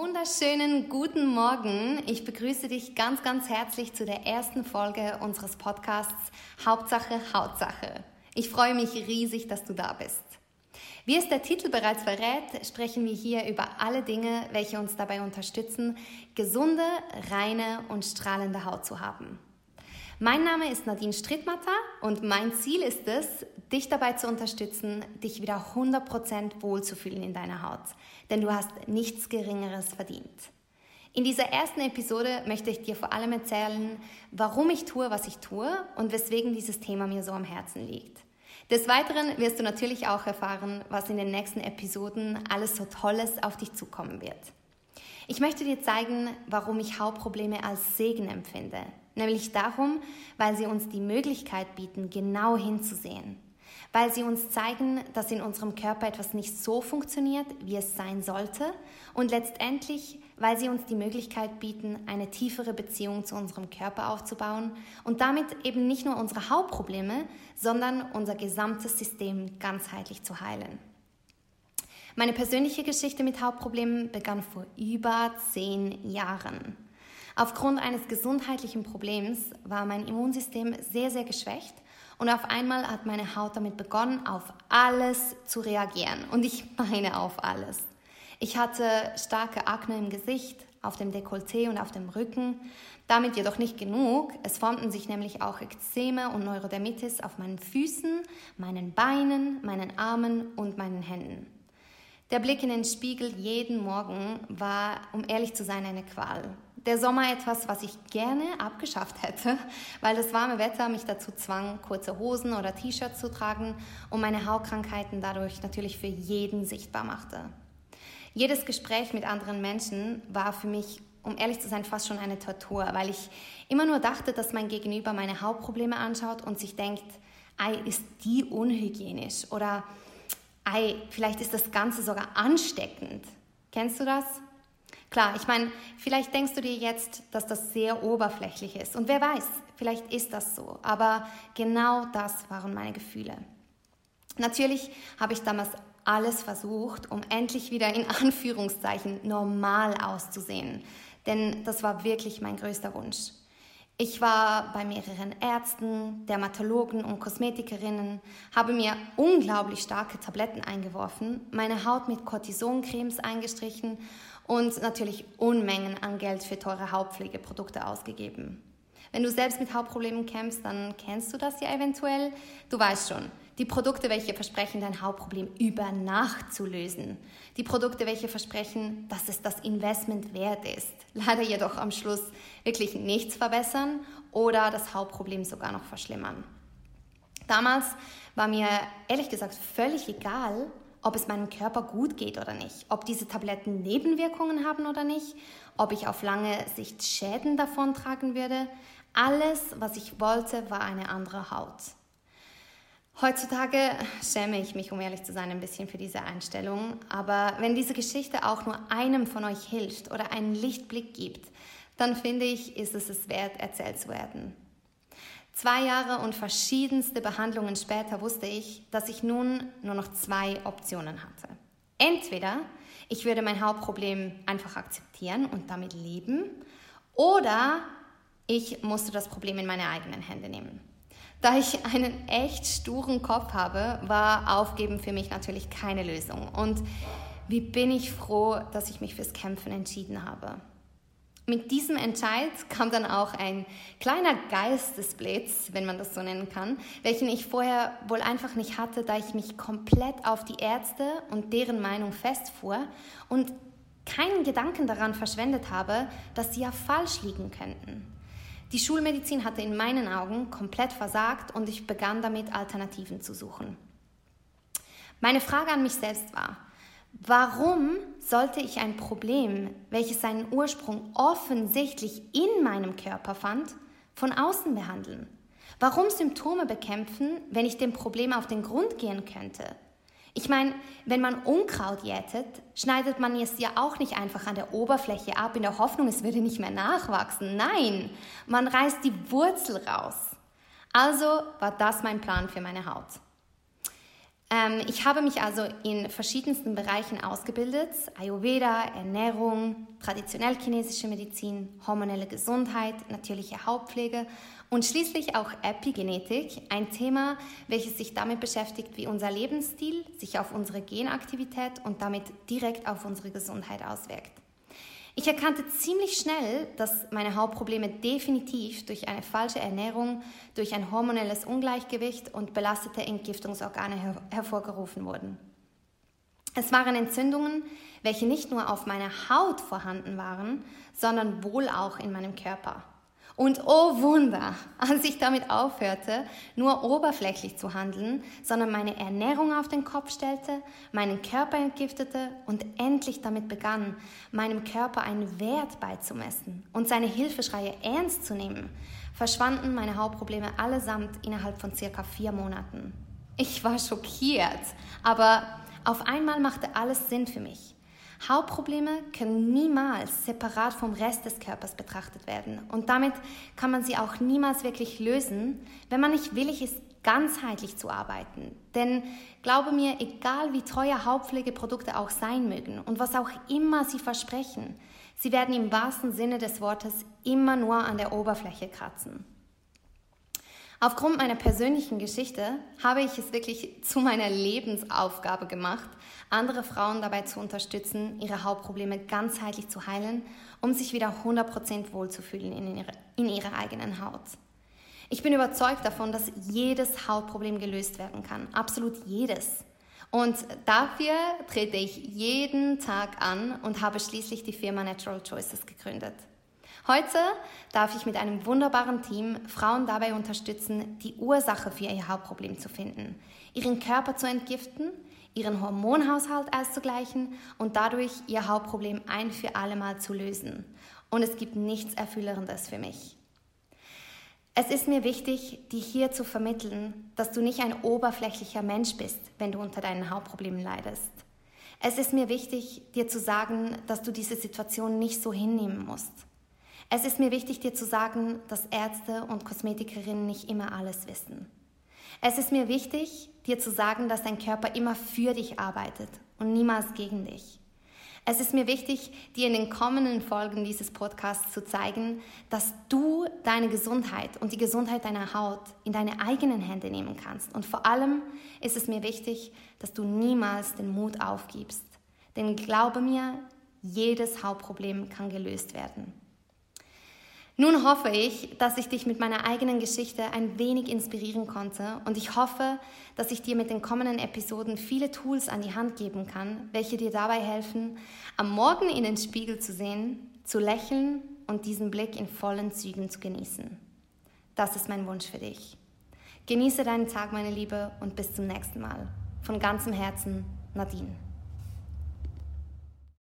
wunderschönen guten Morgen. Ich begrüße dich ganz, ganz herzlich zu der ersten Folge unseres Podcasts Hauptsache Hautsache. Ich freue mich riesig, dass du da bist. Wie es der Titel bereits verrät, sprechen wir hier über alle Dinge, welche uns dabei unterstützen, gesunde, reine und strahlende Haut zu haben. Mein Name ist Nadine Strittmatter und mein Ziel ist es, dich dabei zu unterstützen, dich wieder 100% wohlzufühlen in deiner Haut. Denn du hast nichts Geringeres verdient. In dieser ersten Episode möchte ich dir vor allem erzählen, warum ich tue, was ich tue und weswegen dieses Thema mir so am Herzen liegt. Des Weiteren wirst du natürlich auch erfahren, was in den nächsten Episoden alles so Tolles auf dich zukommen wird. Ich möchte dir zeigen, warum ich Hautprobleme als Segen empfinde, nämlich darum, weil sie uns die Möglichkeit bieten, genau hinzusehen, weil sie uns zeigen, dass in unserem Körper etwas nicht so funktioniert, wie es sein sollte und letztendlich, weil sie uns die Möglichkeit bieten, eine tiefere Beziehung zu unserem Körper aufzubauen und damit eben nicht nur unsere Hauptprobleme, sondern unser gesamtes System ganzheitlich zu heilen. Meine persönliche Geschichte mit Hautproblemen begann vor über zehn Jahren. Aufgrund eines gesundheitlichen Problems war mein Immunsystem sehr, sehr geschwächt und auf einmal hat meine Haut damit begonnen, auf alles zu reagieren. Und ich meine auf alles. Ich hatte starke Akne im Gesicht, auf dem Dekolleté und auf dem Rücken. Damit jedoch nicht genug. Es formten sich nämlich auch Ekzeme und Neurodermitis auf meinen Füßen, meinen Beinen, meinen Armen und meinen Händen. Der Blick in den Spiegel jeden Morgen war, um ehrlich zu sein, eine Qual der Sommer etwas, was ich gerne abgeschafft hätte, weil das warme Wetter mich dazu zwang, kurze Hosen oder T-Shirts zu tragen und meine Hautkrankheiten dadurch natürlich für jeden sichtbar machte. Jedes Gespräch mit anderen Menschen war für mich, um ehrlich zu sein, fast schon eine Tortur, weil ich immer nur dachte, dass mein Gegenüber meine Hautprobleme anschaut und sich denkt, ei, ist die unhygienisch oder ei, vielleicht ist das Ganze sogar ansteckend. Kennst du das? Klar, ich meine, vielleicht denkst du dir jetzt, dass das sehr oberflächlich ist. Und wer weiß, vielleicht ist das so. Aber genau das waren meine Gefühle. Natürlich habe ich damals alles versucht, um endlich wieder in Anführungszeichen normal auszusehen. Denn das war wirklich mein größter Wunsch. Ich war bei mehreren Ärzten, Dermatologen und Kosmetikerinnen, habe mir unglaublich starke Tabletten eingeworfen, meine Haut mit Cortisoncremes eingestrichen und natürlich Unmengen an Geld für teure Hautpflegeprodukte ausgegeben. Wenn du selbst mit Hautproblemen kämpfst, dann kennst du das ja eventuell. Du weißt schon, die Produkte, welche versprechen, dein Hautproblem über Nacht zu lösen. Die Produkte, welche versprechen, dass es das Investment wert ist. Leider jedoch am Schluss wirklich nichts verbessern oder das Hautproblem sogar noch verschlimmern. Damals war mir ehrlich gesagt völlig egal, ob es meinem Körper gut geht oder nicht, ob diese Tabletten Nebenwirkungen haben oder nicht, ob ich auf lange Sicht Schäden davon tragen würde. Alles, was ich wollte, war eine andere Haut. Heutzutage schäme ich mich, um ehrlich zu sein, ein bisschen für diese Einstellung. Aber wenn diese Geschichte auch nur einem von euch hilft oder einen Lichtblick gibt, dann finde ich, ist es es wert, erzählt zu werden. Zwei Jahre und verschiedenste Behandlungen später wusste ich, dass ich nun nur noch zwei Optionen hatte. Entweder ich würde mein Hauptproblem einfach akzeptieren und damit leben, oder ich musste das Problem in meine eigenen Hände nehmen. Da ich einen echt sturen Kopf habe, war Aufgeben für mich natürlich keine Lösung. Und wie bin ich froh, dass ich mich fürs Kämpfen entschieden habe. Mit diesem Entscheid kam dann auch ein kleiner Geistesblitz, wenn man das so nennen kann, welchen ich vorher wohl einfach nicht hatte, da ich mich komplett auf die Ärzte und deren Meinung festfuhr und keinen Gedanken daran verschwendet habe, dass sie ja falsch liegen könnten. Die Schulmedizin hatte in meinen Augen komplett versagt und ich begann damit Alternativen zu suchen. Meine Frage an mich selbst war, Warum sollte ich ein Problem, welches seinen Ursprung offensichtlich in meinem Körper fand, von außen behandeln? Warum Symptome bekämpfen, wenn ich dem Problem auf den Grund gehen könnte? Ich meine, wenn man Unkraut jätet, schneidet man es ja auch nicht einfach an der Oberfläche ab in der Hoffnung, es würde nicht mehr nachwachsen. Nein, man reißt die Wurzel raus. Also war das mein Plan für meine Haut. Ähm, ich habe mich also in verschiedensten Bereichen ausgebildet. Ayurveda, Ernährung, traditionell chinesische Medizin, hormonelle Gesundheit, natürliche Hautpflege und schließlich auch Epigenetik, ein Thema, welches sich damit beschäftigt, wie unser Lebensstil sich auf unsere Genaktivität und damit direkt auf unsere Gesundheit auswirkt. Ich erkannte ziemlich schnell, dass meine Hautprobleme definitiv durch eine falsche Ernährung, durch ein hormonelles Ungleichgewicht und belastete Entgiftungsorgane her hervorgerufen wurden. Es waren Entzündungen, welche nicht nur auf meiner Haut vorhanden waren, sondern wohl auch in meinem Körper. Und oh Wunder, als ich damit aufhörte, nur oberflächlich zu handeln, sondern meine Ernährung auf den Kopf stellte, meinen Körper entgiftete und endlich damit begann, meinem Körper einen Wert beizumessen und seine Hilfeschreie ernst zu nehmen, verschwanden meine Hautprobleme allesamt innerhalb von circa vier Monaten. Ich war schockiert, aber auf einmal machte alles Sinn für mich. Hautprobleme können niemals separat vom Rest des Körpers betrachtet werden und damit kann man sie auch niemals wirklich lösen, wenn man nicht willig ist, ganzheitlich zu arbeiten. Denn glaube mir, egal wie teuer Hautpflegeprodukte auch sein mögen und was auch immer sie versprechen, sie werden im wahrsten Sinne des Wortes immer nur an der Oberfläche kratzen. Aufgrund meiner persönlichen Geschichte habe ich es wirklich zu meiner Lebensaufgabe gemacht, andere Frauen dabei zu unterstützen, ihre Hautprobleme ganzheitlich zu heilen, um sich wieder 100% wohlzufühlen in ihrer, in ihrer eigenen Haut. Ich bin überzeugt davon, dass jedes Hautproblem gelöst werden kann, absolut jedes. Und dafür trete ich jeden Tag an und habe schließlich die Firma Natural Choices gegründet. Heute darf ich mit einem wunderbaren Team Frauen dabei unterstützen, die Ursache für ihr Hautproblem zu finden, ihren Körper zu entgiften, ihren Hormonhaushalt auszugleichen und dadurch ihr Hautproblem ein für alle Mal zu lösen. Und es gibt nichts Erfüllendes für mich. Es ist mir wichtig, dir hier zu vermitteln, dass du nicht ein oberflächlicher Mensch bist, wenn du unter deinen Hautproblemen leidest. Es ist mir wichtig, dir zu sagen, dass du diese Situation nicht so hinnehmen musst. Es ist mir wichtig, dir zu sagen, dass Ärzte und Kosmetikerinnen nicht immer alles wissen. Es ist mir wichtig, dir zu sagen, dass dein Körper immer für dich arbeitet und niemals gegen dich. Es ist mir wichtig, dir in den kommenden Folgen dieses Podcasts zu zeigen, dass du deine Gesundheit und die Gesundheit deiner Haut in deine eigenen Hände nehmen kannst. Und vor allem ist es mir wichtig, dass du niemals den Mut aufgibst. Denn glaube mir, jedes Hautproblem kann gelöst werden. Nun hoffe ich, dass ich dich mit meiner eigenen Geschichte ein wenig inspirieren konnte und ich hoffe, dass ich dir mit den kommenden Episoden viele Tools an die Hand geben kann, welche dir dabei helfen, am Morgen in den Spiegel zu sehen, zu lächeln und diesen Blick in vollen Zügen zu genießen. Das ist mein Wunsch für dich. Genieße deinen Tag, meine Liebe, und bis zum nächsten Mal. Von ganzem Herzen, Nadine.